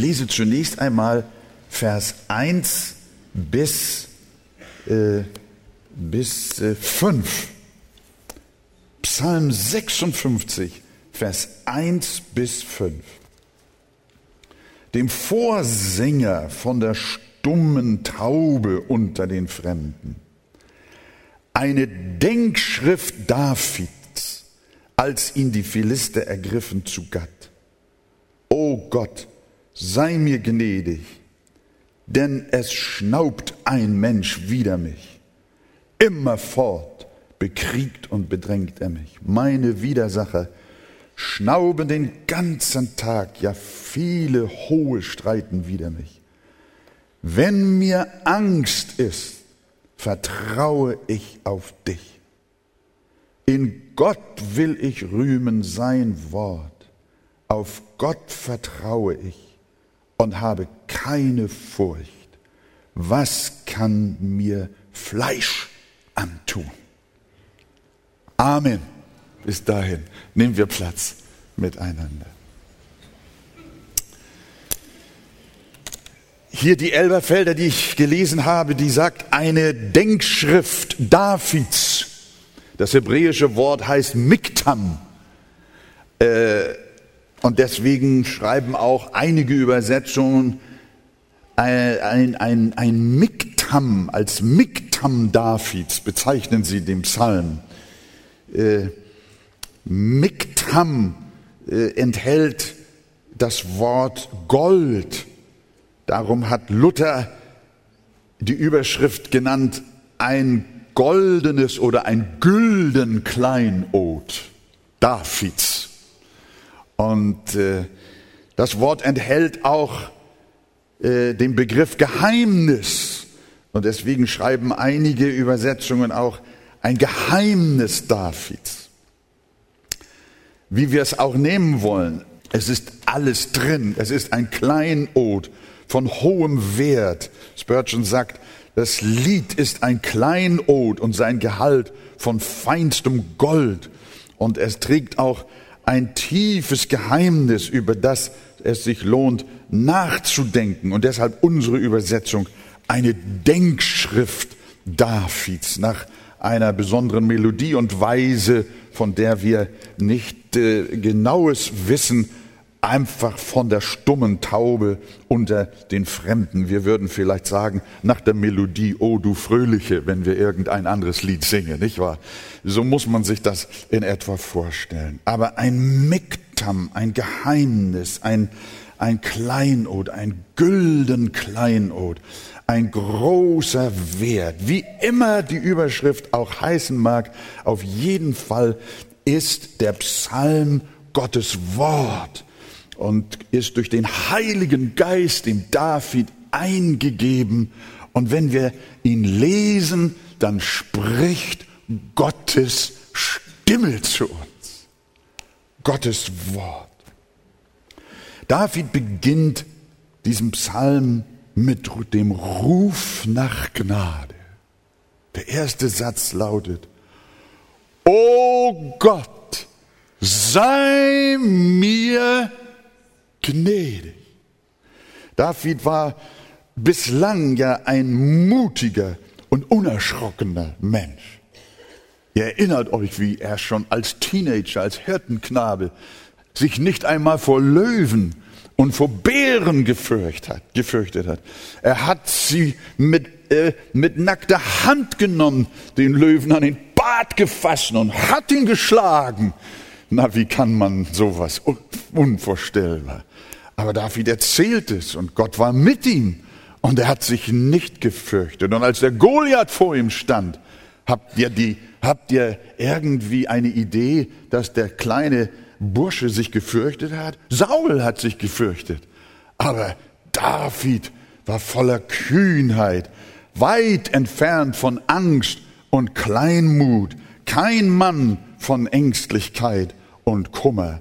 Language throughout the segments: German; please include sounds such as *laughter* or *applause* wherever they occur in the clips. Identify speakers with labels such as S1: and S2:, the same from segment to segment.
S1: lese zunächst einmal Vers 1 bis, äh, bis äh, 5. Psalm 56, Vers 1 bis 5. Dem Vorsänger von der stummen Taube unter den Fremden. Eine Denkschrift Davids, als ihn die Philister ergriffen zu Gatt. O Gott, sei mir gnädig, denn es schnaubt ein Mensch wider mich. Immerfort bekriegt und bedrängt er mich. Meine Widersacher schnauben den ganzen Tag, ja viele hohe streiten wider mich. Wenn mir Angst ist, vertraue ich auf dich. In Gott will ich rühmen sein Wort. Auf Gott vertraue ich und habe keine Furcht. Was kann mir Fleisch antun? Amen. Bis dahin nehmen wir Platz miteinander. Hier die Elberfelder, die ich gelesen habe, die sagt eine Denkschrift Davids. Das hebräische Wort heißt Miktam. Äh, und deswegen schreiben auch einige Übersetzungen ein, ein, ein, ein Miktam, als Miktam Davids bezeichnen sie den Psalm. Äh, Miktam äh, enthält das Wort Gold. Darum hat Luther die Überschrift genannt, ein goldenes oder ein gülden Kleinod Davids. Und äh, das Wort enthält auch äh, den Begriff Geheimnis. Und deswegen schreiben einige Übersetzungen auch ein Geheimnis Davids. Wie wir es auch nehmen wollen, es ist alles drin. Es ist ein Kleinod von hohem Wert. Spurgeon sagt, das Lied ist ein Kleinod und sein Gehalt von feinstem Gold. Und es trägt auch ein tiefes Geheimnis, über das es sich lohnt nachzudenken. Und deshalb unsere Übersetzung eine Denkschrift Davids nach einer besonderen Melodie und Weise, von der wir nicht äh, genaues wissen, einfach von der stummen Taube unter den Fremden. Wir würden vielleicht sagen, nach der Melodie, oh du Fröhliche, wenn wir irgendein anderes Lied singen, nicht wahr? So muss man sich das in etwa vorstellen. Aber ein Miktam, ein Geheimnis, ein, ein Kleinod, ein gülden Kleinod, ein großer Wert, wie immer die Überschrift auch heißen mag, auf jeden Fall ist der Psalm Gottes Wort und ist durch den Heiligen Geist dem David eingegeben. Und wenn wir ihn lesen, dann spricht Gottes Stimme zu uns. Gottes Wort. David beginnt diesen Psalm mit dem Ruf nach Gnade. Der erste Satz lautet, O Gott, sei mir gnädig. David war bislang ja ein mutiger und unerschrockener Mensch. Ihr erinnert euch, wie er schon als Teenager, als Hirtenknabe sich nicht einmal vor Löwen und vor Bären gefürchtet hat. Gefürchtet hat. Er hat sie mit, äh, mit nackter Hand genommen, den Löwen an den Bart gefasst und hat ihn geschlagen. Na, wie kann man sowas? Unvorstellbar. Aber David erzählt es und Gott war mit ihm und er hat sich nicht gefürchtet. Und als der Goliath vor ihm stand, habt ihr, die, habt ihr irgendwie eine Idee, dass der kleine Bursche sich gefürchtet hat? Saul hat sich gefürchtet. Aber David war voller Kühnheit, weit entfernt von Angst und Kleinmut, kein Mann von Ängstlichkeit und Kummer.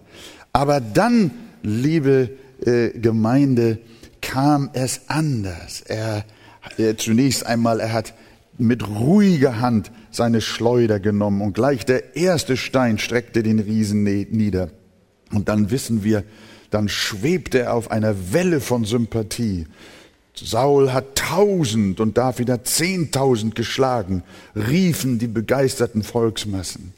S1: Aber dann, liebe äh, Gemeinde kam es anders. Er, er zunächst einmal, er hat mit ruhiger Hand seine Schleuder genommen und gleich der erste Stein streckte den Riesen nieder. Und dann wissen wir, dann schwebte er auf einer Welle von Sympathie. Saul hat tausend und David hat zehntausend geschlagen, riefen die begeisterten Volksmassen.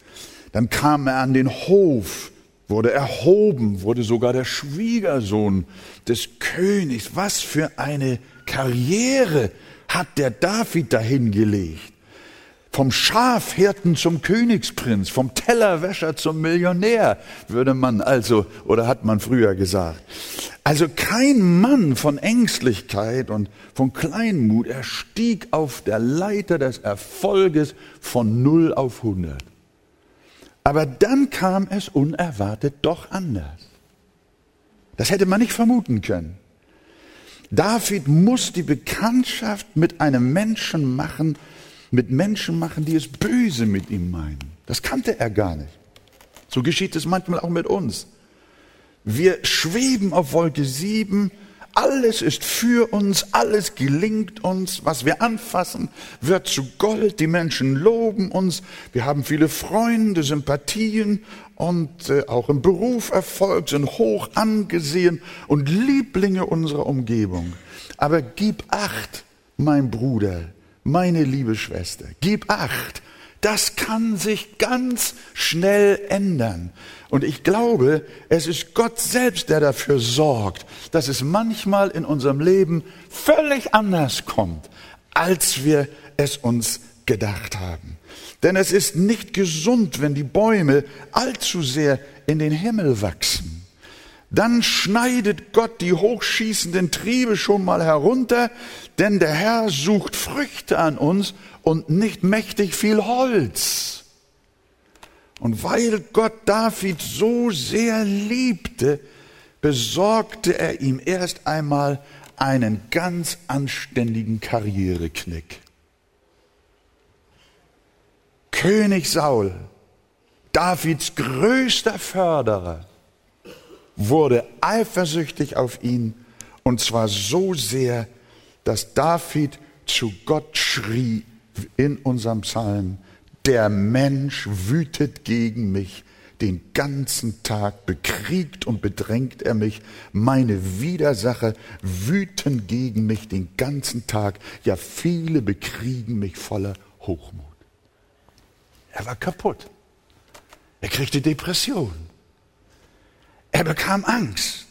S1: Dann kam er an den Hof, wurde erhoben, wurde sogar der Schwiegersohn des Königs. Was für eine Karriere hat der David dahingelegt. Vom Schafhirten zum Königsprinz, vom Tellerwäscher zum Millionär, würde man also, oder hat man früher gesagt. Also kein Mann von Ängstlichkeit und von Kleinmut, er stieg auf der Leiter des Erfolges von 0 auf 100. Aber dann kam es unerwartet doch anders. Das hätte man nicht vermuten können. David muss die Bekanntschaft mit einem Menschen machen, mit Menschen machen, die es böse mit ihm meinen. Das kannte er gar nicht. So geschieht es manchmal auch mit uns. Wir schweben auf Wolke 7, alles ist für uns, alles gelingt uns, was wir anfassen, wird zu Gold, die Menschen loben uns, wir haben viele Freunde, Sympathien und äh, auch im Beruf Erfolg, sind hoch angesehen und Lieblinge unserer Umgebung. Aber gib acht, mein Bruder, meine liebe Schwester, gib acht, das kann sich ganz schnell ändern. Und ich glaube, es ist Gott selbst, der dafür sorgt, dass es manchmal in unserem Leben völlig anders kommt, als wir es uns gedacht haben. Denn es ist nicht gesund, wenn die Bäume allzu sehr in den Himmel wachsen. Dann schneidet Gott die hochschießenden Triebe schon mal herunter, denn der Herr sucht Früchte an uns und nicht mächtig viel Holz. Und weil Gott David so sehr liebte, besorgte er ihm erst einmal einen ganz anständigen Karriereknick. König Saul, Davids größter Förderer, wurde eifersüchtig auf ihn und zwar so sehr, dass David zu Gott schrie in unserem Psalm, der Mensch wütet gegen mich, den ganzen Tag bekriegt und bedrängt er mich. Meine Widersacher wüten gegen mich den ganzen Tag. Ja, viele bekriegen mich voller Hochmut. Er war kaputt. Er kriegte Depression. Er bekam Angst.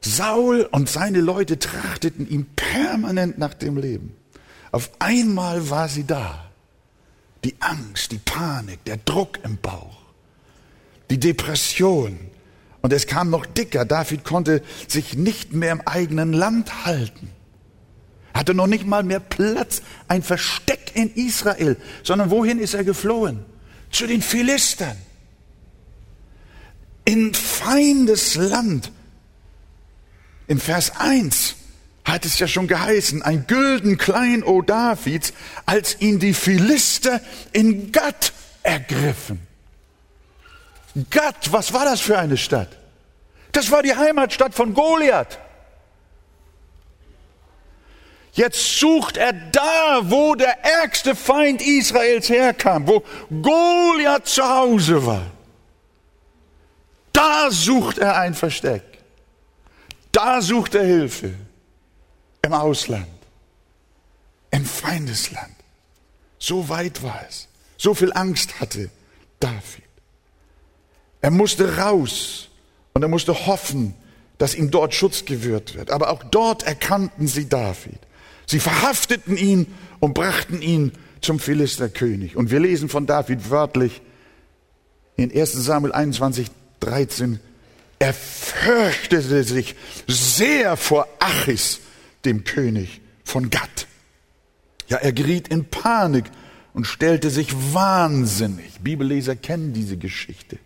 S1: Saul und seine Leute trachteten ihm permanent nach dem Leben. Auf einmal war sie da. Die Angst, die Panik, der Druck im Bauch, die Depression. Und es kam noch dicker. David konnte sich nicht mehr im eigenen Land halten. Hatte noch nicht mal mehr Platz, ein Versteck in Israel, sondern wohin ist er geflohen? Zu den Philistern. In feindes Land. Im Vers 1 hat es ja schon geheißen, ein gülden Klein-O Davids, als ihn die Philister in Gatt ergriffen. Gatt, was war das für eine Stadt? Das war die Heimatstadt von Goliath. Jetzt sucht er da, wo der ärgste Feind Israels herkam, wo Goliath zu Hause war. Da sucht er ein Versteck. Da sucht er Hilfe im Ausland, im Feindesland. So weit war es. So viel Angst hatte David. Er musste raus und er musste hoffen, dass ihm dort Schutz gewährt wird. Aber auch dort erkannten sie David. Sie verhafteten ihn und brachten ihn zum Philisterkönig. Und wir lesen von David wörtlich in 1 Samuel 21, 13. Er fürchtete sich sehr vor Achis, dem König von Gatt. Ja, er geriet in Panik und stellte sich wahnsinnig. Bibelleser kennen diese Geschichte.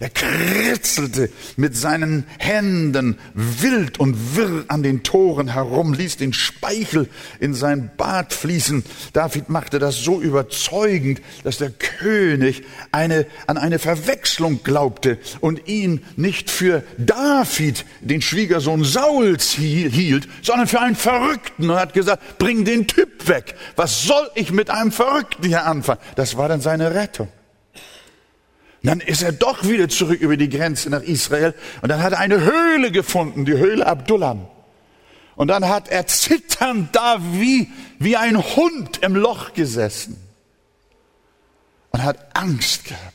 S1: Er kritzelte mit seinen Händen wild und wirr an den Toren herum, ließ den Speichel in sein Bart fließen. David machte das so überzeugend, dass der König eine, an eine Verwechslung glaubte und ihn nicht für David, den Schwiegersohn Sauls, hielt, sondern für einen Verrückten und hat gesagt, bring den Typ weg. Was soll ich mit einem Verrückten hier anfangen? Das war dann seine Rettung. Dann ist er doch wieder zurück über die Grenze nach Israel und dann hat er eine Höhle gefunden, die Höhle Abdullam. Und dann hat er zitternd da wie, wie ein Hund im Loch gesessen und hat Angst gehabt.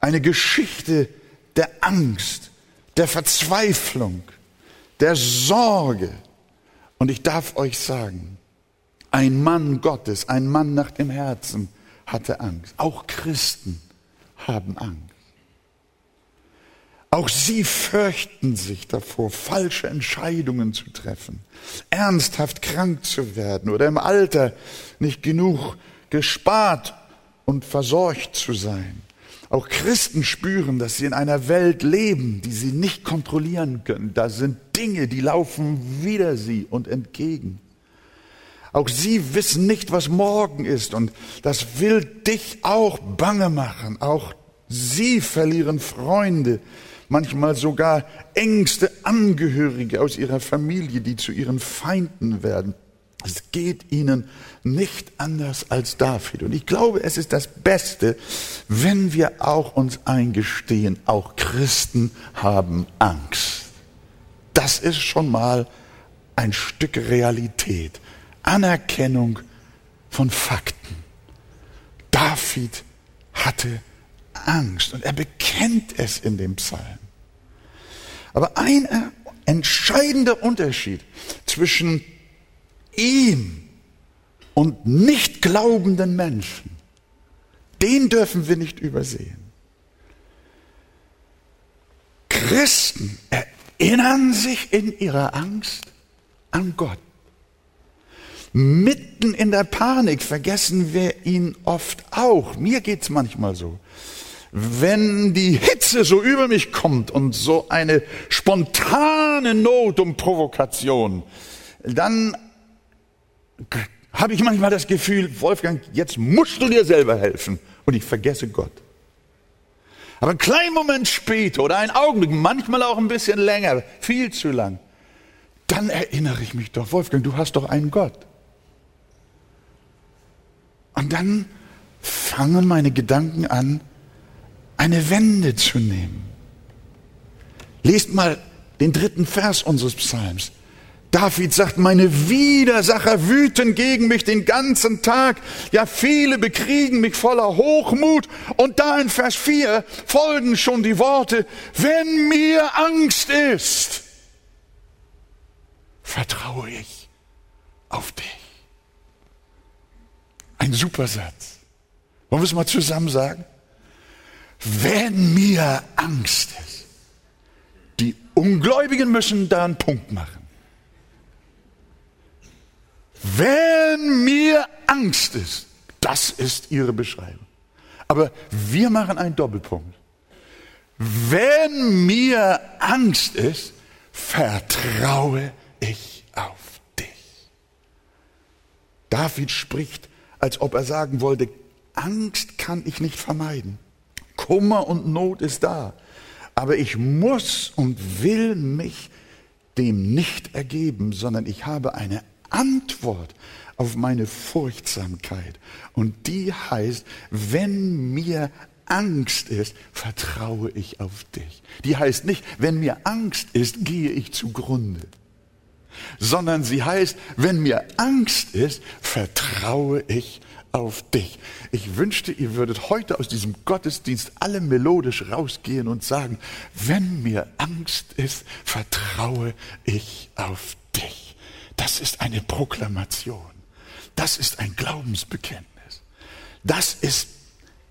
S1: Eine Geschichte der Angst, der Verzweiflung, der Sorge. Und ich darf euch sagen, ein Mann Gottes, ein Mann nach dem Herzen hatte Angst. Auch Christen haben Angst. Auch sie fürchten sich davor, falsche Entscheidungen zu treffen, ernsthaft krank zu werden oder im Alter nicht genug gespart und versorgt zu sein. Auch Christen spüren, dass sie in einer Welt leben, die sie nicht kontrollieren können. Da sind Dinge, die laufen wider sie und entgegen. Auch sie wissen nicht, was morgen ist und das will dich auch bange machen. Auch sie verlieren Freunde, manchmal sogar engste Angehörige aus ihrer Familie, die zu ihren Feinden werden. Es geht ihnen nicht anders als David. Und ich glaube, es ist das Beste, wenn wir auch uns eingestehen, auch Christen haben Angst. Das ist schon mal ein Stück Realität. Anerkennung von Fakten. David hatte Angst und er bekennt es in dem Psalm. Aber ein entscheidender Unterschied zwischen ihm und nicht glaubenden Menschen, den dürfen wir nicht übersehen. Christen erinnern sich in ihrer Angst an Gott. Mitten in der Panik vergessen wir ihn oft auch. Mir geht's manchmal so. Wenn die Hitze so über mich kommt und so eine spontane Not um Provokation, dann habe ich manchmal das Gefühl, Wolfgang, jetzt musst du dir selber helfen. Und ich vergesse Gott. Aber einen kleinen Moment später oder einen Augenblick, manchmal auch ein bisschen länger, viel zu lang, dann erinnere ich mich doch, Wolfgang, du hast doch einen Gott. Und dann fangen meine Gedanken an, eine Wende zu nehmen. Lest mal den dritten Vers unseres Psalms. David sagt, meine Widersacher wüten gegen mich den ganzen Tag. Ja, viele bekriegen mich voller Hochmut. Und da in Vers 4 folgen schon die Worte, wenn mir Angst ist, vertraue ich auf dich. Ein super Satz. Wollen wir es mal zusammen sagen? Wenn mir Angst ist, die Ungläubigen müssen da einen Punkt machen. Wenn mir Angst ist, das ist ihre Beschreibung. Aber wir machen einen Doppelpunkt. Wenn mir Angst ist, vertraue ich auf dich. David spricht, als ob er sagen wollte, Angst kann ich nicht vermeiden. Kummer und Not ist da. Aber ich muss und will mich dem nicht ergeben, sondern ich habe eine Antwort auf meine Furchtsamkeit. Und die heißt, wenn mir Angst ist, vertraue ich auf dich. Die heißt nicht, wenn mir Angst ist, gehe ich zugrunde. Sondern sie heißt, wenn mir Angst ist, vertraue ich auf dich. Ich wünschte, ihr würdet heute aus diesem Gottesdienst alle melodisch rausgehen und sagen, wenn mir Angst ist, vertraue ich auf dich. Das ist eine Proklamation. Das ist ein Glaubensbekenntnis. Das ist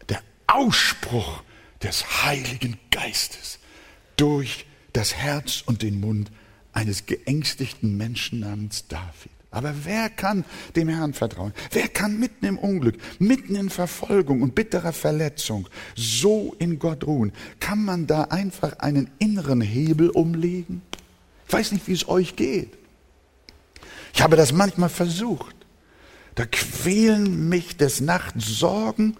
S1: der Ausspruch des Heiligen Geistes durch das Herz und den Mund eines geängstigten Menschen namens David. Aber wer kann dem Herrn vertrauen? Wer kann mitten im Unglück, mitten in Verfolgung und bitterer Verletzung so in Gott ruhen? Kann man da einfach einen inneren Hebel umlegen? Ich weiß nicht, wie es euch geht. Ich habe das manchmal versucht. Da quälen mich des Nachts Sorgen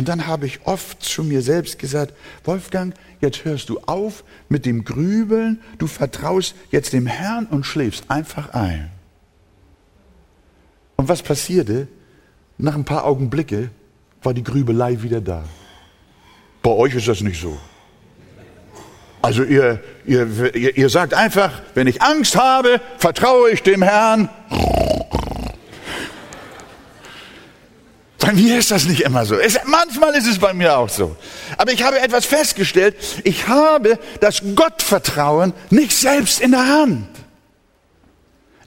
S1: und dann habe ich oft zu mir selbst gesagt, Wolfgang, jetzt hörst du auf mit dem Grübeln, du vertraust jetzt dem Herrn und schläfst einfach ein. Und was passierte? Nach ein paar Augenblicke war die Grübelei wieder da. Bei euch ist das nicht so. Also ihr, ihr, ihr sagt einfach, wenn ich Angst habe, vertraue ich dem Herrn. Bei mir ist das nicht immer so. Es, manchmal ist es bei mir auch so. Aber ich habe etwas festgestellt. Ich habe das Gottvertrauen nicht selbst in der Hand.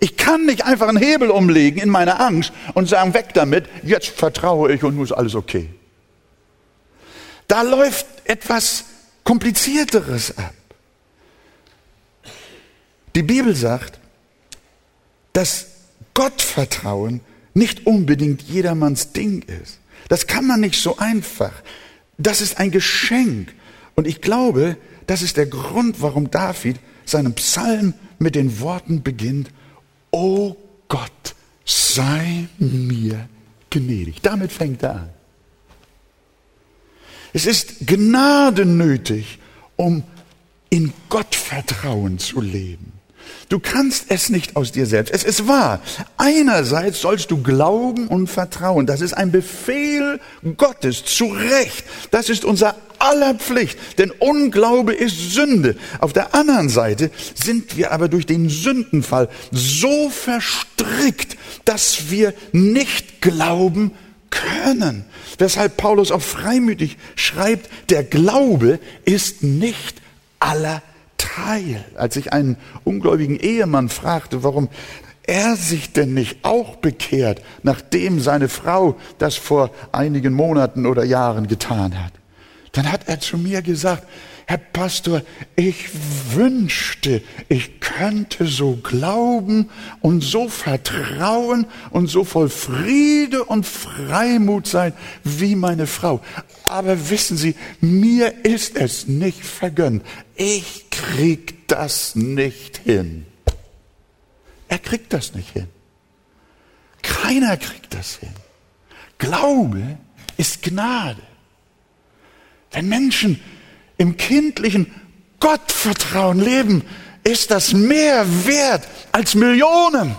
S1: Ich kann nicht einfach einen Hebel umlegen in meiner Angst und sagen, weg damit, jetzt vertraue ich und nun ist alles okay. Da läuft etwas Komplizierteres ab. Die Bibel sagt, dass Gottvertrauen nicht unbedingt jedermanns Ding ist. Das kann man nicht so einfach. Das ist ein Geschenk. Und ich glaube, das ist der Grund, warum David seinen Psalm mit den Worten beginnt, O Gott, sei mir gnädig. Damit fängt er an. Es ist Gnade nötig, um in Gottvertrauen zu leben. Du kannst es nicht aus dir selbst. Es ist wahr. Einerseits sollst du glauben und vertrauen. Das ist ein Befehl Gottes zu Recht. Das ist unser aller Pflicht. Denn Unglaube ist Sünde. Auf der anderen Seite sind wir aber durch den Sündenfall so verstrickt, dass wir nicht glauben können. Weshalb Paulus auch freimütig schreibt, der Glaube ist nicht aller Teil. Als ich einen ungläubigen Ehemann fragte, warum er sich denn nicht auch bekehrt, nachdem seine Frau das vor einigen Monaten oder Jahren getan hat, dann hat er zu mir gesagt, Herr Pastor, ich wünschte, ich könnte so glauben und so vertrauen und so voll Friede und Freimut sein wie meine Frau. Aber wissen Sie, mir ist es nicht vergönnt. Ich krieg das nicht hin. Er kriegt das nicht hin. Keiner kriegt das hin. Glaube ist Gnade. Wenn Menschen im kindlichen Gottvertrauen leben, ist das mehr wert als Millionen.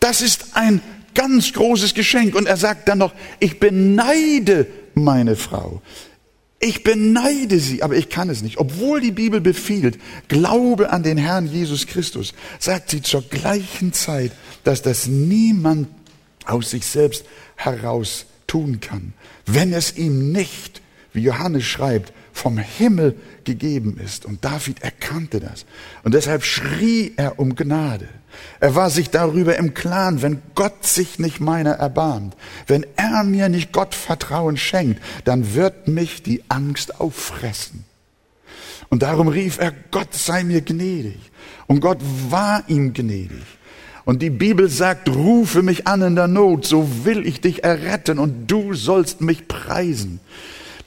S1: Das ist ein ganz großes Geschenk. Und er sagt dann noch, ich beneide meine Frau. Ich beneide sie, aber ich kann es nicht. Obwohl die Bibel befiehlt, glaube an den Herrn Jesus Christus, sagt sie zur gleichen Zeit, dass das niemand aus sich selbst heraus tun kann, wenn es ihm nicht wie Johannes schreibt, vom Himmel gegeben ist. Und David erkannte das. Und deshalb schrie er um Gnade. Er war sich darüber im Klaren, wenn Gott sich nicht meiner erbarmt, wenn er mir nicht Gottvertrauen schenkt, dann wird mich die Angst auffressen. Und darum rief er, Gott sei mir gnädig. Und Gott war ihm gnädig. Und die Bibel sagt, rufe mich an in der Not, so will ich dich erretten und du sollst mich preisen.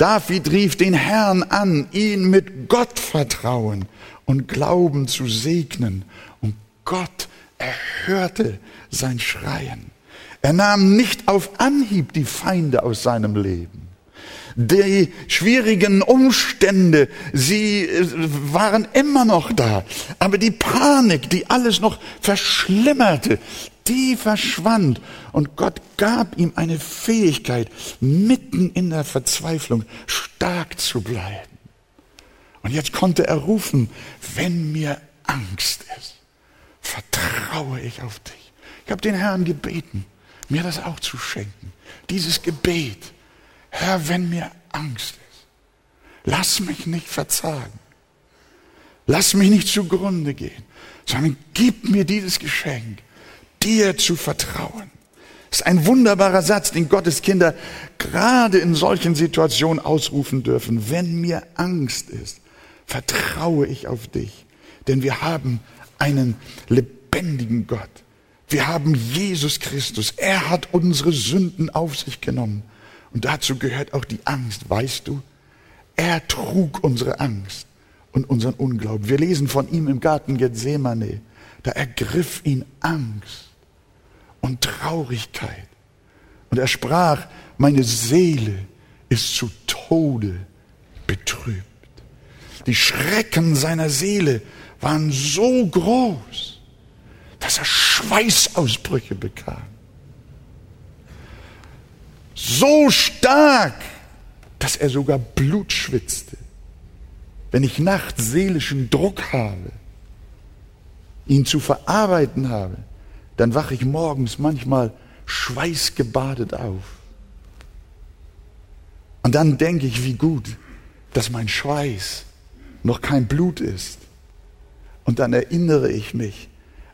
S1: David rief den Herrn an, ihn mit Gottvertrauen und Glauben zu segnen. Und Gott erhörte sein Schreien. Er nahm nicht auf Anhieb die Feinde aus seinem Leben. Die schwierigen Umstände, sie äh, waren immer noch da. Aber die Panik, die alles noch verschlimmerte, die verschwand und Gott gab ihm eine Fähigkeit, mitten in der Verzweiflung stark zu bleiben. Und jetzt konnte er rufen, wenn mir Angst ist, vertraue ich auf dich. Ich habe den Herrn gebeten, mir das auch zu schenken. Dieses Gebet, Herr, wenn mir Angst ist, lass mich nicht verzagen. Lass mich nicht zugrunde gehen, sondern gib mir dieses Geschenk dir zu vertrauen. Das ist ein wunderbarer Satz, den Gottes Kinder gerade in solchen Situationen ausrufen dürfen. Wenn mir Angst ist, vertraue ich auf dich. Denn wir haben einen lebendigen Gott. Wir haben Jesus Christus. Er hat unsere Sünden auf sich genommen. Und dazu gehört auch die Angst, weißt du? Er trug unsere Angst und unseren Unglauben. Wir lesen von ihm im Garten Gethsemane. Da ergriff ihn Angst und Traurigkeit. Und er sprach, meine Seele ist zu Tode betrübt. Die Schrecken seiner Seele waren so groß, dass er Schweißausbrüche bekam. So stark dass er sogar Blut schwitzte. Wenn ich nachts seelischen Druck habe, ihn zu verarbeiten habe, dann wache ich morgens manchmal schweißgebadet auf. Und dann denke ich, wie gut, dass mein Schweiß noch kein Blut ist. Und dann erinnere ich mich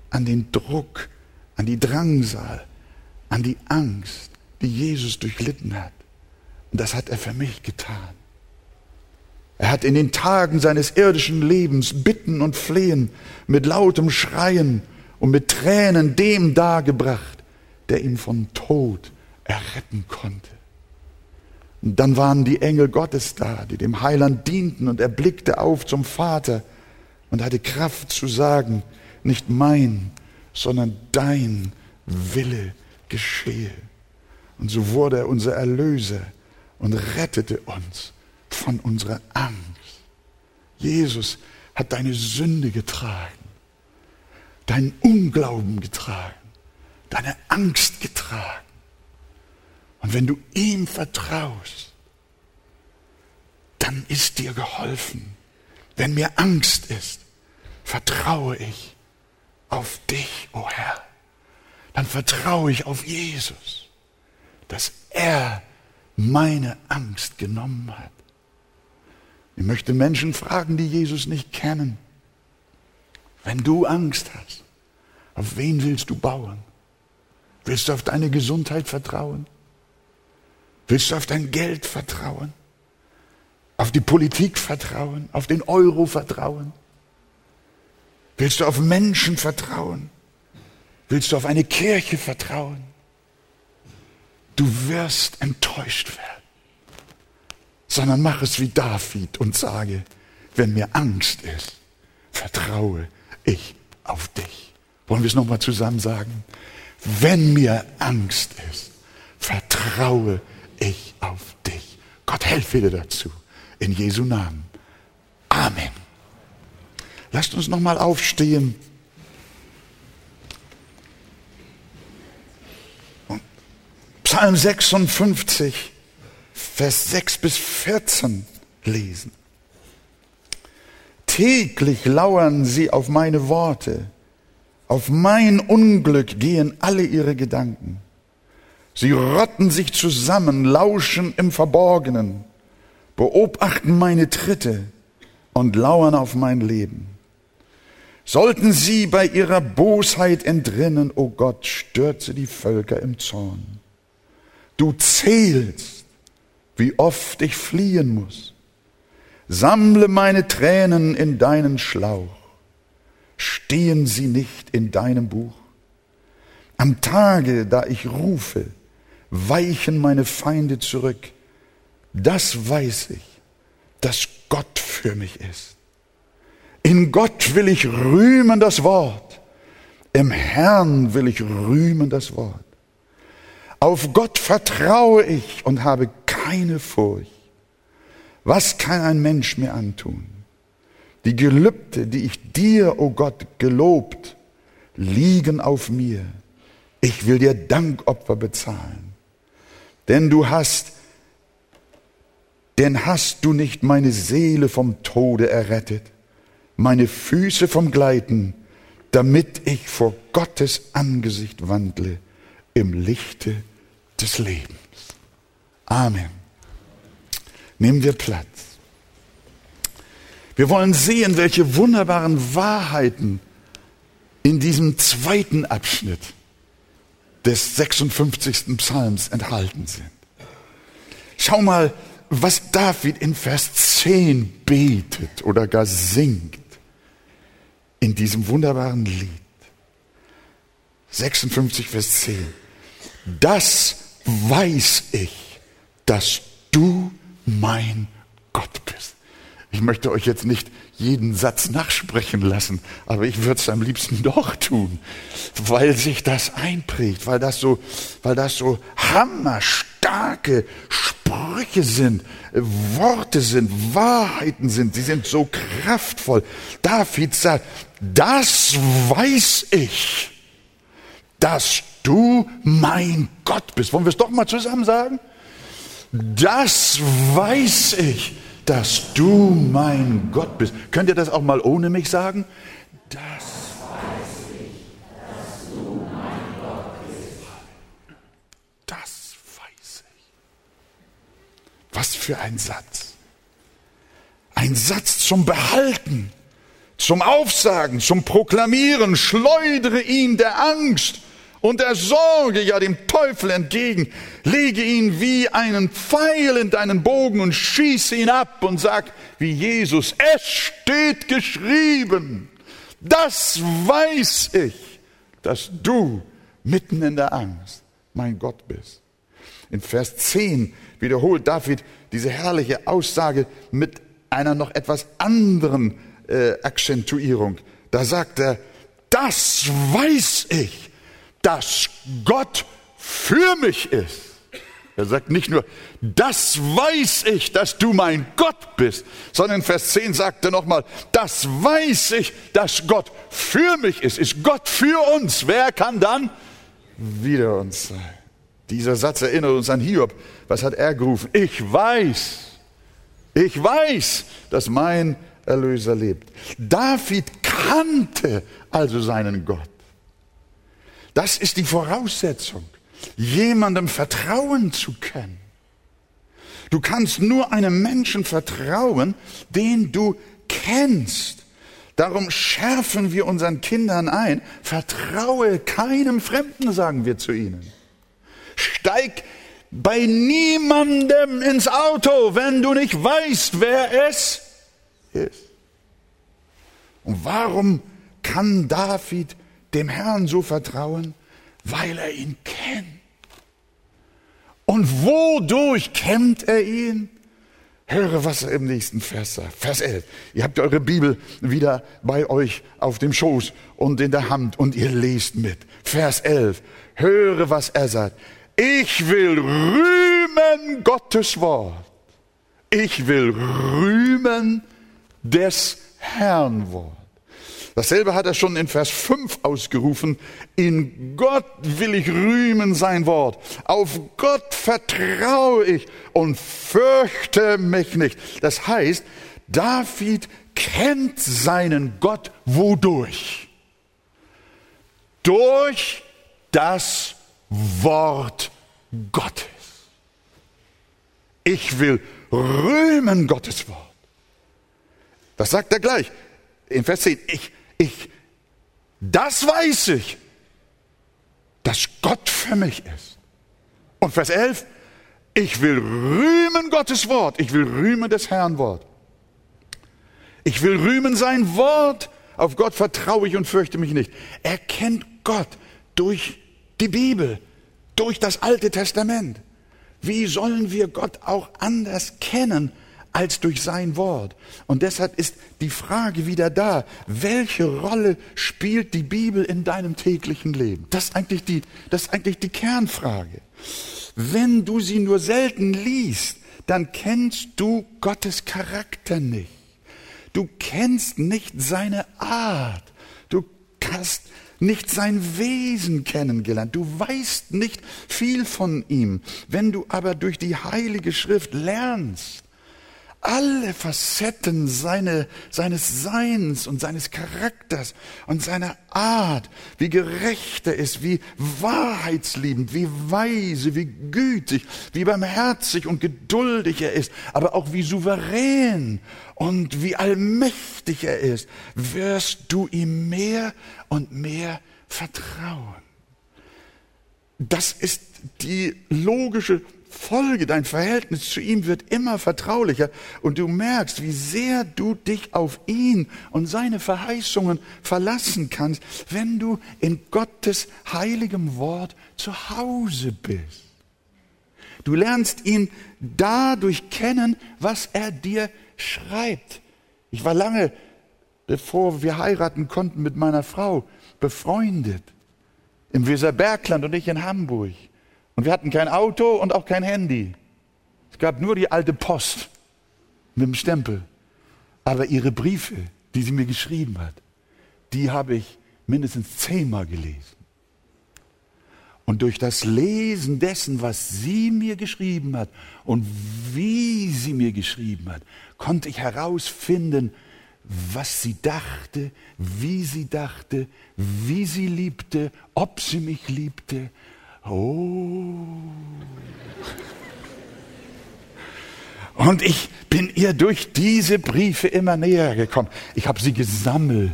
S1: an den Druck, an die Drangsal, an die Angst, die Jesus durchlitten hat. Und das hat er für mich getan. Er hat in den Tagen seines irdischen Lebens Bitten und Flehen mit lautem Schreien und mit Tränen dem dargebracht, der ihn von Tod erretten konnte. Und dann waren die Engel Gottes da, die dem Heiland dienten, und er blickte auf zum Vater und hatte Kraft zu sagen, nicht mein, sondern dein Wille geschehe. Und so wurde er unser Erlöser und rettete uns von unserer Angst. Jesus hat deine Sünde getragen, deinen Unglauben getragen, deine Angst getragen. Und wenn du ihm vertraust, dann ist dir geholfen. Wenn mir Angst ist, vertraue ich auf dich, o oh Herr. Dann vertraue ich auf Jesus, dass er meine Angst genommen hat. Ich möchte Menschen fragen, die Jesus nicht kennen. Wenn du Angst hast, auf wen willst du bauen? Willst du auf deine Gesundheit vertrauen? Willst du auf dein Geld vertrauen? Auf die Politik vertrauen? Auf den Euro vertrauen? Willst du auf Menschen vertrauen? Willst du auf eine Kirche vertrauen? Du wirst enttäuscht werden sondern mach es wie David und sage, wenn mir Angst ist, vertraue ich auf dich. Wollen wir es nochmal zusammen sagen? Wenn mir Angst ist, vertraue ich auf dich. Gott helfe dir dazu. In Jesu Namen. Amen. Lasst uns nochmal aufstehen. Psalm 56. Vers 6 bis 14 lesen. Täglich lauern sie auf meine Worte, auf mein Unglück gehen alle ihre Gedanken. Sie rotten sich zusammen, lauschen im Verborgenen, beobachten meine Tritte und lauern auf mein Leben. Sollten sie bei ihrer Bosheit entrinnen, o oh Gott, stürze die Völker im Zorn. Du zählst wie oft ich fliehen muss. Sammle meine Tränen in deinen Schlauch. Stehen sie nicht in deinem Buch? Am Tage, da ich rufe, weichen meine Feinde zurück. Das weiß ich, dass Gott für mich ist. In Gott will ich rühmen das Wort. Im Herrn will ich rühmen das Wort. Auf Gott vertraue ich und habe keine Furcht. Was kann ein Mensch mir antun? Die Gelübde, die ich dir, o oh Gott, gelobt, liegen auf mir. Ich will dir Dankopfer bezahlen. Denn du hast, denn hast du nicht meine Seele vom Tode errettet, meine Füße vom Gleiten, damit ich vor Gottes Angesicht wandle im Lichte des Lebens. Amen. Nehmen wir Platz. Wir wollen sehen, welche wunderbaren Wahrheiten in diesem zweiten Abschnitt des 56. Psalms enthalten sind. Schau mal, was David in Vers 10 betet oder gar singt in diesem wunderbaren Lied. 56, Vers 10. Das weiß ich dass du mein Gott bist. Ich möchte euch jetzt nicht jeden Satz nachsprechen lassen, aber ich würde es am liebsten doch tun, weil sich das einprägt, weil das so, weil das so hammerstarke Sprüche sind, Worte sind, Wahrheiten sind, sie sind so kraftvoll. David sagt, das weiß ich, dass du mein Gott bist. Wollen wir es doch mal zusammen sagen? Das weiß ich, dass du mein Gott bist. Könnt ihr das auch mal ohne mich sagen? Das weiß ich, dass du mein Gott bist. Das weiß ich. Was für ein Satz. Ein Satz zum Behalten, zum Aufsagen, zum Proklamieren. Schleudere ihn der Angst und der Sorge, ja dem Teufel entgegen. Lege ihn wie einen Pfeil in deinen Bogen und schieße ihn ab und sag wie Jesus, es steht geschrieben. Das weiß ich, dass du mitten in der Angst mein Gott bist. In Vers 10 wiederholt David diese herrliche Aussage mit einer noch etwas anderen äh, Akzentuierung. Da sagt er, das weiß ich, dass Gott für mich ist. Er sagt nicht nur, das weiß ich, dass du mein Gott bist, sondern Vers 10 sagt er nochmal, das weiß ich, dass Gott für mich ist. Ist Gott für uns? Wer kann dann wieder uns sein? Dieser Satz erinnert uns an Hiob. Was hat er gerufen? Ich weiß, ich weiß, dass mein Erlöser lebt. David kannte also seinen Gott. Das ist die Voraussetzung, jemandem vertrauen zu können. Du kannst nur einem Menschen vertrauen, den du kennst. Darum schärfen wir unseren Kindern ein, vertraue keinem Fremden, sagen wir zu ihnen. Steig bei niemandem ins Auto, wenn du nicht weißt, wer es ist. Und warum kann David dem Herrn so vertrauen? Weil er ihn kennt. Und wodurch kennt er ihn? Höre, was er im nächsten Vers sagt. Vers 11. Ihr habt eure Bibel wieder bei euch auf dem Schoß und in der Hand und ihr lest mit. Vers 11. Höre, was er sagt. Ich will rühmen Gottes Wort. Ich will rühmen des Herrn Wort. Dasselbe hat er schon in Vers 5 ausgerufen. In Gott will ich rühmen sein Wort. Auf Gott vertraue ich und fürchte mich nicht. Das heißt, David kennt seinen Gott wodurch? Durch das Wort Gottes. Ich will rühmen Gottes Wort. Das sagt er gleich in Vers 10. Ich ich, das weiß ich, dass Gott für mich ist. Und Vers 11, ich will rühmen Gottes Wort, ich will rühmen des Herrn Wort. Ich will rühmen sein Wort, auf Gott vertraue ich und fürchte mich nicht. Er kennt Gott durch die Bibel, durch das Alte Testament. Wie sollen wir Gott auch anders kennen als durch sein Wort. Und deshalb ist die Frage wieder da, welche Rolle spielt die Bibel in deinem täglichen Leben? Das ist eigentlich die, das ist eigentlich die Kernfrage. Wenn du sie nur selten liest, dann kennst du Gottes Charakter nicht. Du kennst nicht seine Art. Du hast nicht sein Wesen kennengelernt. Du weißt nicht viel von ihm. Wenn du aber durch die Heilige Schrift lernst, alle Facetten seine, seines Seins und seines Charakters und seiner Art, wie gerecht er ist, wie wahrheitsliebend, wie weise, wie gütig, wie barmherzig und geduldig er ist, aber auch wie souverän und wie allmächtig er ist, wirst du ihm mehr und mehr vertrauen. Das ist die logische Folge, dein Verhältnis zu ihm wird immer vertraulicher und du merkst, wie sehr du dich auf ihn und seine Verheißungen verlassen kannst, wenn du in Gottes heiligem Wort zu Hause bist. Du lernst ihn dadurch kennen, was er dir schreibt. Ich war lange, bevor wir heiraten konnten, mit meiner Frau befreundet. Im Weserbergland und ich in Hamburg. Und wir hatten kein Auto und auch kein Handy. Es gab nur die alte Post mit dem Stempel. Aber ihre Briefe, die sie mir geschrieben hat, die habe ich mindestens zehnmal gelesen. Und durch das Lesen dessen, was sie mir geschrieben hat und wie sie mir geschrieben hat, konnte ich herausfinden, was sie dachte, wie sie dachte, wie sie liebte, ob sie mich liebte. Oh. Und ich bin ihr durch diese Briefe immer näher gekommen. Ich habe sie gesammelt.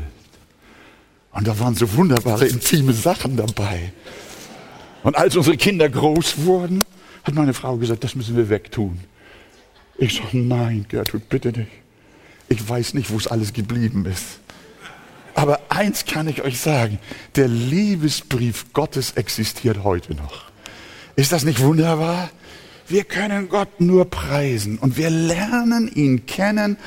S1: Und da waren so wunderbare intime Sachen dabei. Und als unsere Kinder groß wurden, hat meine Frau gesagt, das müssen wir wegtun. Ich sage, nein, Gertrud, bitte nicht. Ich weiß nicht, wo es alles geblieben ist. Aber eins kann ich euch sagen, der Liebesbrief Gottes existiert heute noch. Ist das nicht wunderbar? Wir können Gott nur preisen und wir lernen ihn kennen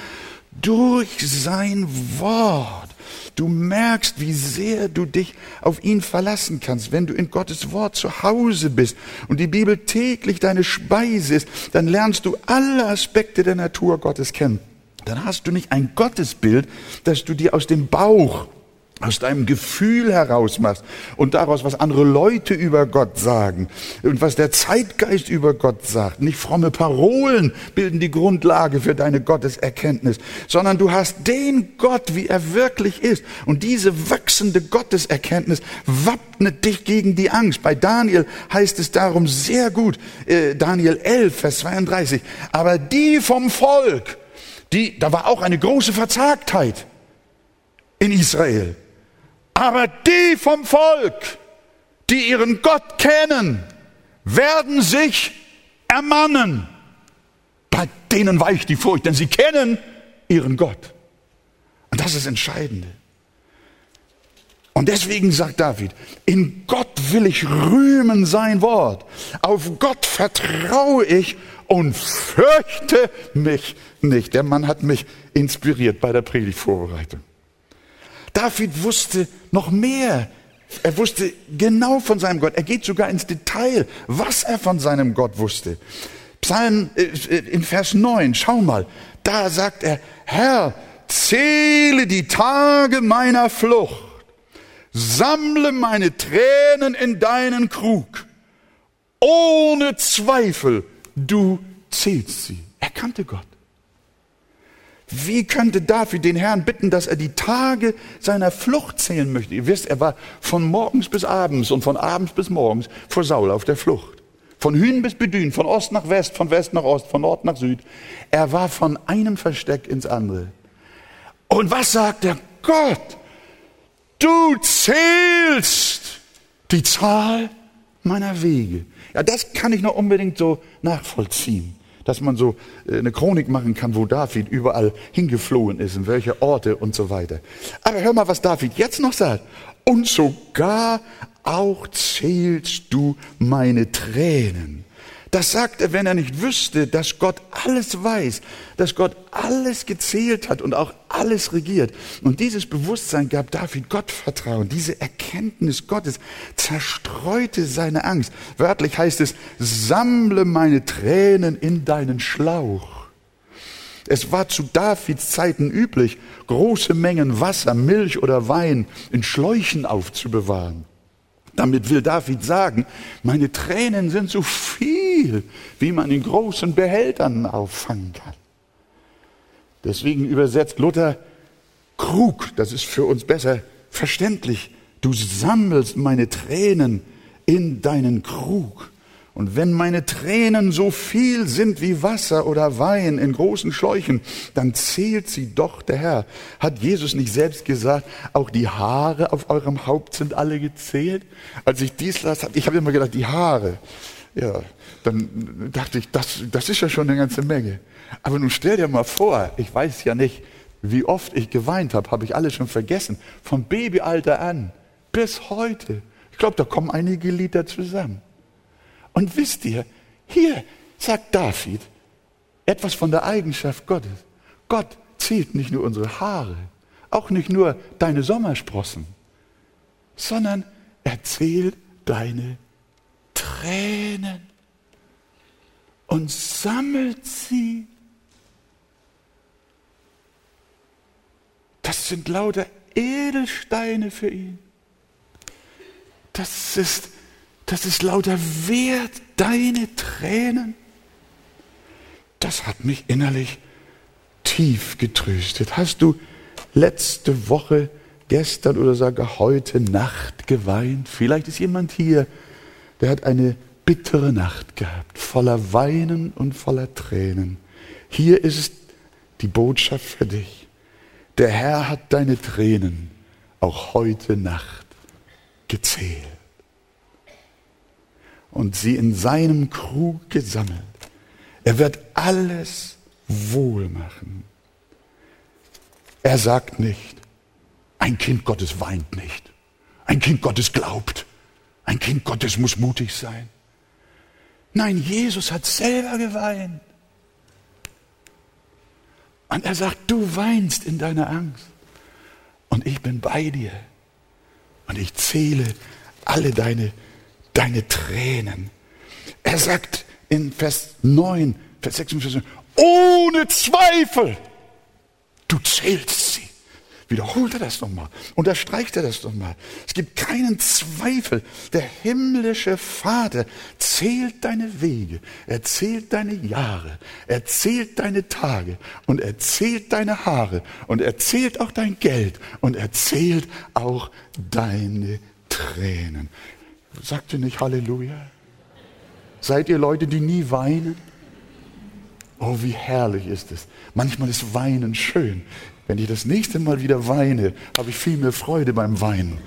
S1: durch sein Wort. Du merkst, wie sehr du dich auf ihn verlassen kannst. Wenn du in Gottes Wort zu Hause bist und die Bibel täglich deine Speise ist, dann lernst du alle Aspekte der Natur Gottes kennen. Dann hast du nicht ein Gottesbild, das du dir aus dem Bauch aus deinem Gefühl heraus machst und daraus, was andere Leute über Gott sagen und was der Zeitgeist über Gott sagt. Nicht fromme Parolen bilden die Grundlage für deine Gotteserkenntnis, sondern du hast den Gott, wie er wirklich ist. Und diese wachsende Gotteserkenntnis wappnet dich gegen die Angst. Bei Daniel heißt es darum sehr gut, äh, Daniel 11, Vers 32, aber die vom Volk, die, da war auch eine große Verzagtheit in Israel. Aber die vom Volk, die ihren Gott kennen, werden sich ermannen. Bei denen weicht die Furcht, denn sie kennen ihren Gott. Und das ist das Entscheidende. Und deswegen sagt David, in Gott will ich rühmen sein Wort. Auf Gott vertraue ich und fürchte mich nicht. Der Mann hat mich inspiriert bei der Predigtvorbereitung. David wusste noch mehr. Er wusste genau von seinem Gott. Er geht sogar ins Detail, was er von seinem Gott wusste. Psalm äh, in Vers 9, schau mal, da sagt er, Herr, zähle die Tage meiner Flucht, sammle meine Tränen in deinen Krug. Ohne Zweifel, du zählst sie. Er kannte Gott. Wie könnte David den Herrn bitten, dass er die Tage seiner Flucht zählen möchte? Ihr wisst, er war von morgens bis abends und von abends bis morgens vor Saul auf der Flucht. Von Hühn bis Bedün, von Ost nach West, von West nach Ost, von Nord nach Süd. Er war von einem Versteck ins andere. Und was sagt er? Gott, du zählst die Zahl meiner Wege. Ja, das kann ich noch unbedingt so nachvollziehen dass man so äh, eine Chronik machen kann, wo David überall hingeflohen ist, in welche Orte und so weiter. Aber hör mal, was David jetzt noch sagt. Und sogar auch zählst du meine Tränen. Das sagt er, wenn er nicht wüsste, dass Gott alles weiß, dass Gott alles gezählt hat und auch alles regiert. Und dieses Bewusstsein gab David Gottvertrauen. Diese Erkenntnis Gottes zerstreute seine Angst. Wörtlich heißt es, sammle meine Tränen in deinen Schlauch. Es war zu Davids Zeiten üblich, große Mengen Wasser, Milch oder Wein in Schläuchen aufzubewahren. Damit will David sagen, meine Tränen sind so viel, wie man in großen Behältern auffangen kann. Deswegen übersetzt Luther Krug, das ist für uns besser verständlich. Du sammelst meine Tränen in deinen Krug. Und wenn meine Tränen so viel sind wie Wasser oder Wein in großen Schläuchen, dann zählt sie doch der Herr. Hat Jesus nicht selbst gesagt, auch die Haare auf eurem Haupt sind alle gezählt? Als ich dies las, ich habe immer gedacht, die Haare. Ja, dann dachte ich, das, das ist ja schon eine ganze Menge. Aber nun stell dir mal vor, ich weiß ja nicht, wie oft ich geweint habe, habe ich alles schon vergessen. Vom Babyalter an bis heute. Ich glaube, da kommen einige Lieder zusammen. Und wisst ihr, hier sagt David etwas von der Eigenschaft Gottes. Gott zählt nicht nur unsere Haare, auch nicht nur deine Sommersprossen, sondern er zählt deine Tränen und sammelt sie. Das sind lauter Edelsteine für ihn. Das ist Das ist lauter wert, deine Tränen. Das hat mich innerlich tief getröstet. Hast du letzte Woche, gestern oder sogar heute Nacht geweint? Vielleicht ist jemand hier, der hat eine bittere Nacht gehabt, voller Weinen und voller Tränen. Hier ist die Botschaft für dich. Der Herr hat deine Tränen auch heute Nacht gezählt und sie in seinem Krug gesammelt. Er wird alles wohl machen. Er sagt nicht, ein Kind Gottes weint nicht. Ein Kind Gottes glaubt. Ein Kind Gottes muss mutig sein. Nein, Jesus hat selber geweint. Und er sagt, du weinst in deiner Angst. Und ich bin bei dir. Und ich zähle alle deine, deine Tränen. Er sagt in Vers 9, Vers 46, ohne Zweifel, du zählst sie. Wiederholt er das nochmal, unterstreicht er das nochmal. Es gibt keinen Zweifel. Der himmlische Vater zählt deine Wege, er zählt deine Jahre, er zählt deine Tage und er zählt deine Haare und er zählt auch dein Geld und er zählt auch deine Tränen. Sagt ihr nicht Halleluja? Seid ihr Leute, die nie weinen? Oh, wie herrlich ist es. Manchmal ist Weinen schön. Wenn ich das nächste Mal wieder weine, habe ich viel mehr Freude beim Weinen,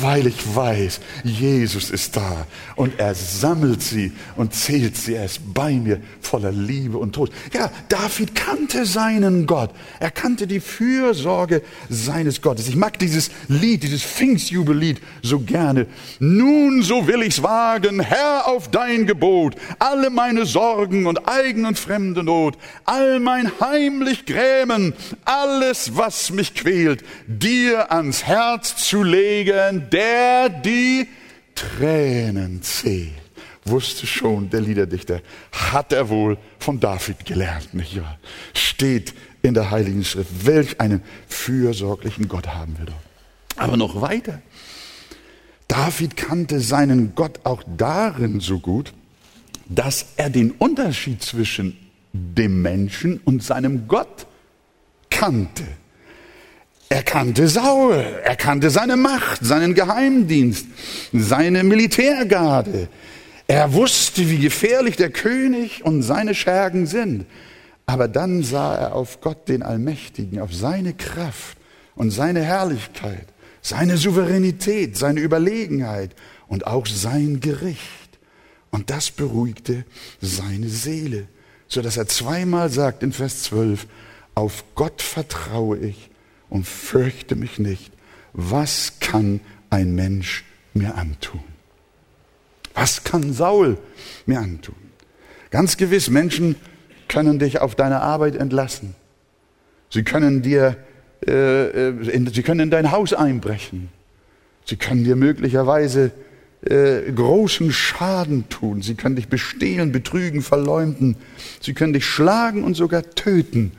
S1: weil ich weiß, Jesus ist da und er sammelt sie und zählt sie. Er ist bei mir voller Liebe und Tod. Ja, David kannte seinen Gott. Er kannte die Fürsorge seines Gottes. Ich mag dieses Lied, dieses Pfingstjubellied so gerne. Nun, so will ich's wagen, Herr, auf dein Gebot, alle meine Sorgen und eigen und fremde Not, all mein heimlich Grämen, alle alles, was mich quält, dir ans Herz zu legen, der die Tränen zählt. Wusste schon der Liederdichter, hat er wohl von David gelernt, nicht wahr? Steht in der Heiligen Schrift. Welch einen fürsorglichen Gott haben wir doch. Aber noch weiter. David kannte seinen Gott auch darin so gut, dass er den Unterschied zwischen dem Menschen und seinem Gott kannte. Er kannte Saul, er kannte seine Macht, seinen Geheimdienst, seine Militärgarde. Er wusste, wie gefährlich der König und seine Schergen sind. Aber dann sah er auf Gott, den Allmächtigen, auf seine Kraft und seine Herrlichkeit, seine Souveränität, seine Überlegenheit und auch sein Gericht. Und das beruhigte seine Seele, so dass er zweimal sagt in Vers 12, auf Gott vertraue ich und fürchte mich nicht. Was kann ein Mensch mir antun? Was kann Saul mir antun? Ganz gewiss, Menschen können dich auf deine Arbeit entlassen. Sie können dir, äh, äh in, sie können in dein Haus einbrechen. Sie können dir möglicherweise äh, großen Schaden tun. Sie können dich bestehlen, betrügen, verleumden. Sie können dich schlagen und sogar töten.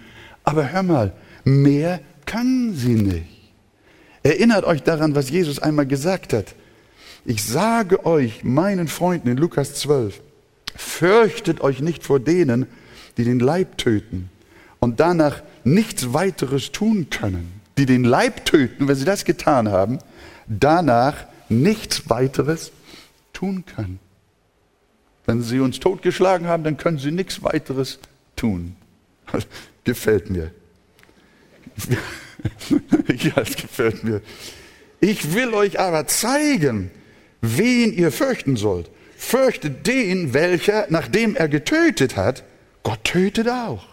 S1: Aber hör mal, mehr kann sie nicht. Erinnert euch daran, was Jesus einmal gesagt hat. Ich sage euch, meinen Freunden in Lukas 12, fürchtet euch nicht vor denen, die den Leib töten und danach nichts weiteres tun können. Die den Leib töten, wenn sie das getan haben, danach nichts weiteres tun können. Wenn sie uns totgeschlagen haben, dann können sie nichts weiteres tun. *laughs* Gefällt mir. *laughs* ja, es gefällt mir. Ich will euch aber zeigen, wen ihr fürchten sollt. Fürchtet den, welcher, nachdem er getötet hat, Gott tötet auch.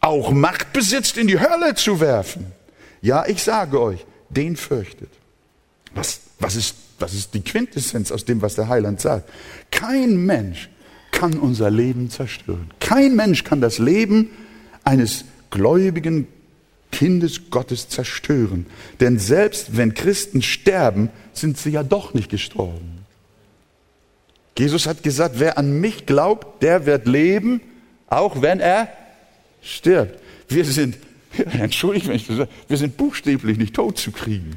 S1: Auch Macht besitzt, in die Hölle zu werfen. Ja, ich sage euch, den fürchtet. Was, was, ist, was ist die Quintessenz aus dem, was der Heiland sagt? Kein Mensch kann unser Leben zerstören. Kein Mensch kann das Leben eines gläubigen Kindes Gottes zerstören. Denn selbst wenn Christen sterben, sind sie ja doch nicht gestorben. Jesus hat gesagt, wer an mich glaubt, der wird leben, auch wenn er stirbt. Wir sind, entschuldigt, wenn ich das sage, wir sind buchstäblich nicht tot zu kriegen.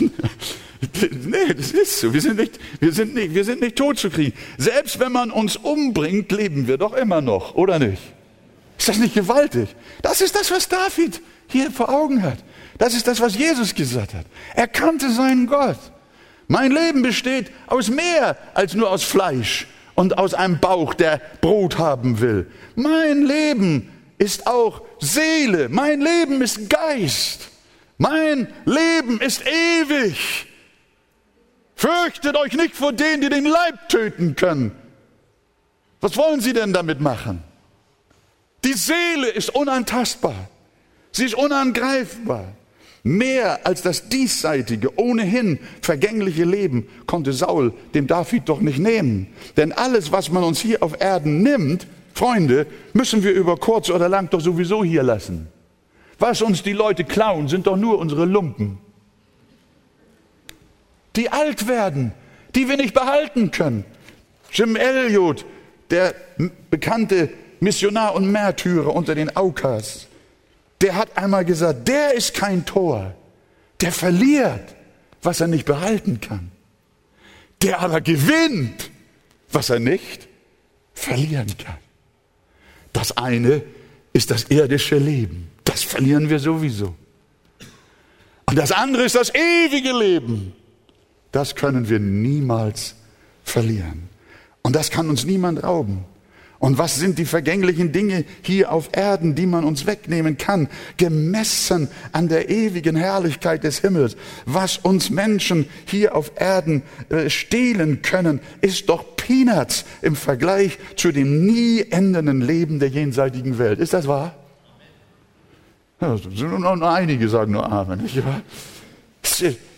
S1: *laughs* Nee, das ist so. Wir sind nicht, wir sind nicht, wir sind nicht tot zu kriegen. Selbst wenn man uns umbringt, leben wir doch immer noch, oder nicht? Ist das nicht gewaltig? Das ist das, was David hier vor Augen hat. Das ist das, was Jesus gesagt hat. Er kannte seinen Gott. Mein Leben besteht aus mehr als nur aus Fleisch und aus einem Bauch, der Brot haben will. Mein Leben ist auch Seele. Mein Leben ist Geist. Mein Leben ist ewig. Fürchtet euch nicht vor denen, die den Leib töten können. Was wollen sie denn damit machen? Die Seele ist unantastbar. Sie ist unangreifbar. Mehr als das diesseitige, ohnehin vergängliche Leben konnte Saul dem David doch nicht nehmen. Denn alles, was man uns hier auf Erden nimmt, Freunde, müssen wir über kurz oder lang doch sowieso hier lassen. Was uns die Leute klauen, sind doch nur unsere Lumpen. Die alt werden, die wir nicht behalten können. Jim Elliot, der bekannte Missionar und Märtyrer unter den Aukas, der hat einmal gesagt, der ist kein Tor, der verliert, was er nicht behalten kann. Der aber gewinnt, was er nicht verlieren kann. Das eine ist das irdische Leben. Das verlieren wir sowieso. Und das andere ist das ewige Leben. Das können wir niemals verlieren. Und das kann uns niemand rauben. Und was sind die vergänglichen Dinge hier auf Erden, die man uns wegnehmen kann, gemessen an der ewigen Herrlichkeit des Himmels? Was uns Menschen hier auf Erden äh, stehlen können, ist doch Peanuts im Vergleich zu dem nie endenden Leben der jenseitigen Welt. Ist das wahr? Ja, nur einige sagen nur Amen. Nicht wahr?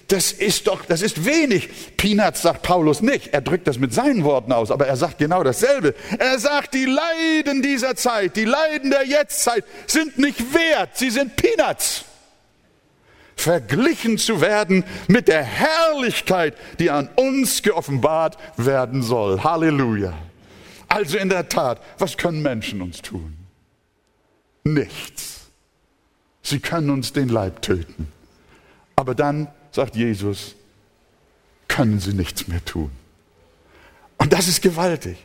S1: Das ist doch, das ist wenig. Peanuts sagt Paulus nicht. Er drückt das mit seinen Worten aus, aber er sagt genau dasselbe. Er sagt, die Leiden dieser Zeit, die Leiden der Jetztzeit sind nicht wert. Sie sind Peanuts. Verglichen zu werden mit der Herrlichkeit, die an uns geoffenbart werden soll. Halleluja. Also in der Tat, was können Menschen uns tun? Nichts. Sie können uns den Leib töten. Aber dann sagt Jesus, können sie nichts mehr tun. Und das ist gewaltig.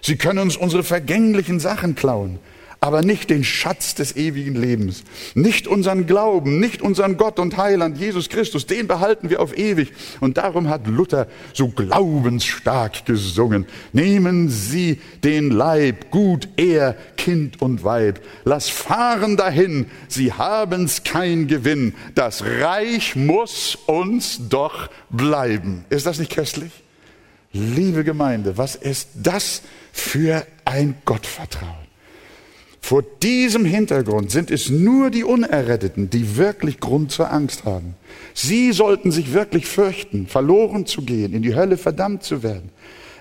S1: Sie können uns unsere vergänglichen Sachen klauen, aber nicht den Schatz des ewigen Lebens, nicht unseren Glauben, nicht unseren Gott und Heiland Jesus Christus, den behalten wir auf ewig. Und darum hat Luther so glaubensstark gesungen. Nehmen Sie den Leib, gut er, Kind und Weib, lass fahren dahin, Sie haben's kein Gewinn, das Reich muss uns doch bleiben. Ist das nicht köstlich? Liebe Gemeinde, was ist das für ein Gottvertrauen? Vor diesem Hintergrund sind es nur die Unerretteten, die wirklich Grund zur Angst haben. Sie sollten sich wirklich fürchten, verloren zu gehen, in die Hölle verdammt zu werden.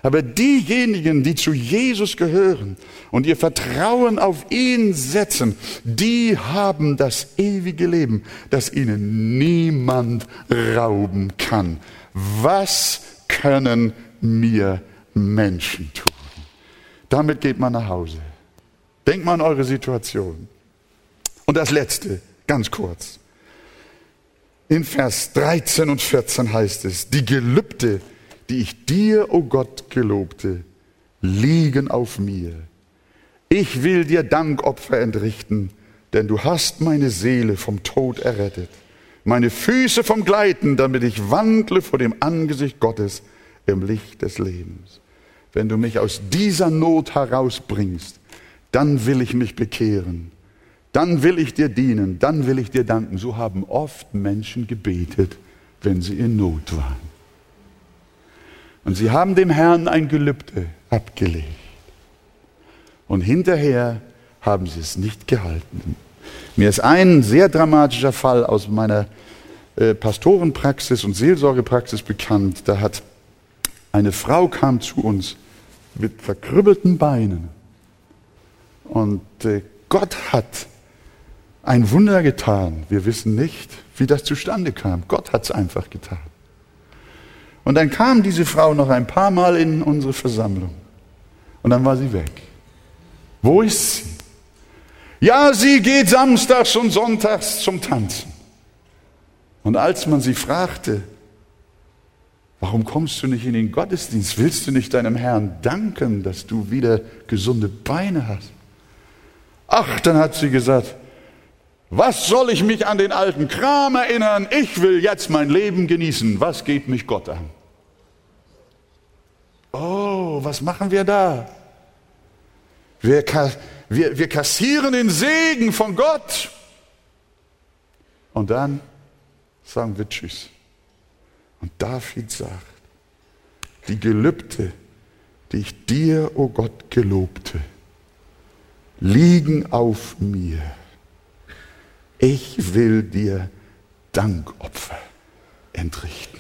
S1: Aber diejenigen, die zu Jesus gehören und ihr Vertrauen auf ihn setzen, die haben das ewige Leben, das ihnen niemand rauben kann. Was können mir Menschen tun? Damit geht man nach Hause. Denkt mal an eure Situation. Und das letzte, ganz kurz. In Vers 13 und 14 heißt es, die Gelübde, die ich dir, o oh Gott, gelobte, liegen auf mir. Ich will dir Dankopfer entrichten, denn du hast meine Seele vom Tod errettet, meine Füße vom Gleiten, damit ich wandle vor dem Angesicht Gottes im Licht des Lebens. Wenn du mich aus dieser Not herausbringst, dann will ich mich bekehren, dann will ich dir dienen, dann will ich dir danken. So haben oft Menschen gebetet, wenn sie in Not waren. Und sie haben dem Herrn ein Gelübde abgelegt. Und hinterher haben sie es nicht gehalten. Mir ist ein sehr dramatischer Fall aus meiner äh, Pastorenpraxis und Seelsorgepraxis bekannt. Da hat eine Frau kam zu uns mit verkrüppelten Beinen und äh, Gott hat ein Wunder getan. Wir wissen nicht, wie das zustande kam. Gott hat es einfach getan. Und dann kam diese Frau noch ein paar Mal in unsere Versammlung. Und dann war sie weg. Wo ist sie? Ja, sie geht samstags und sonntags zum Tanzen. Und als man sie fragte, Warum kommst du nicht in den Gottesdienst? Willst du nicht deinem Herrn danken, dass du wieder gesunde Beine hast? Ach, dann hat sie gesagt, was soll ich mich an den alten Kram erinnern? Ich will jetzt mein Leben genießen. Was geht mich Gott an? Oh, was machen wir da? Wir, wir, wir kassieren den Segen von Gott. Und dann sagen wir Tschüss. Und David sagt, die Gelübde, die ich dir, o oh Gott, gelobte, liegen auf mir. Ich will dir Dankopfer entrichten.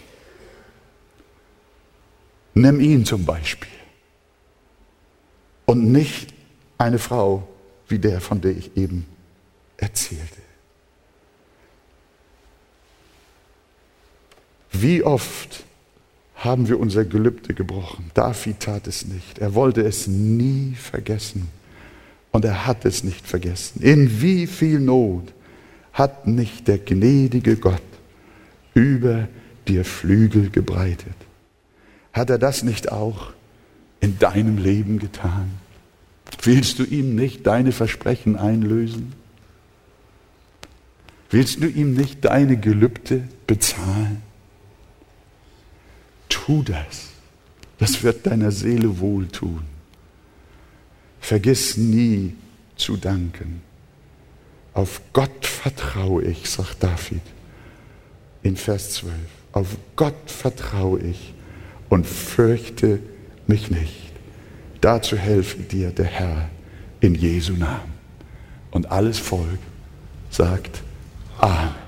S1: Nimm ihn zum Beispiel. Und nicht eine Frau wie der, von der ich eben erzählte. Wie oft haben wir unser Gelübde gebrochen? David tat es nicht. Er wollte es nie vergessen. Und er hat es nicht vergessen. In wie viel Not hat nicht der gnädige Gott über dir Flügel gebreitet? Hat er das nicht auch in deinem Leben getan? Willst du ihm nicht deine Versprechen einlösen? Willst du ihm nicht deine Gelübde bezahlen? Tu das. Das wird deiner Seele wohltun. Vergiss nie zu danken. Auf Gott vertraue ich, sagt David in Vers 12. Auf Gott vertraue ich und fürchte mich nicht. Dazu helfe dir der Herr in Jesu Namen. Und alles Volk sagt Amen.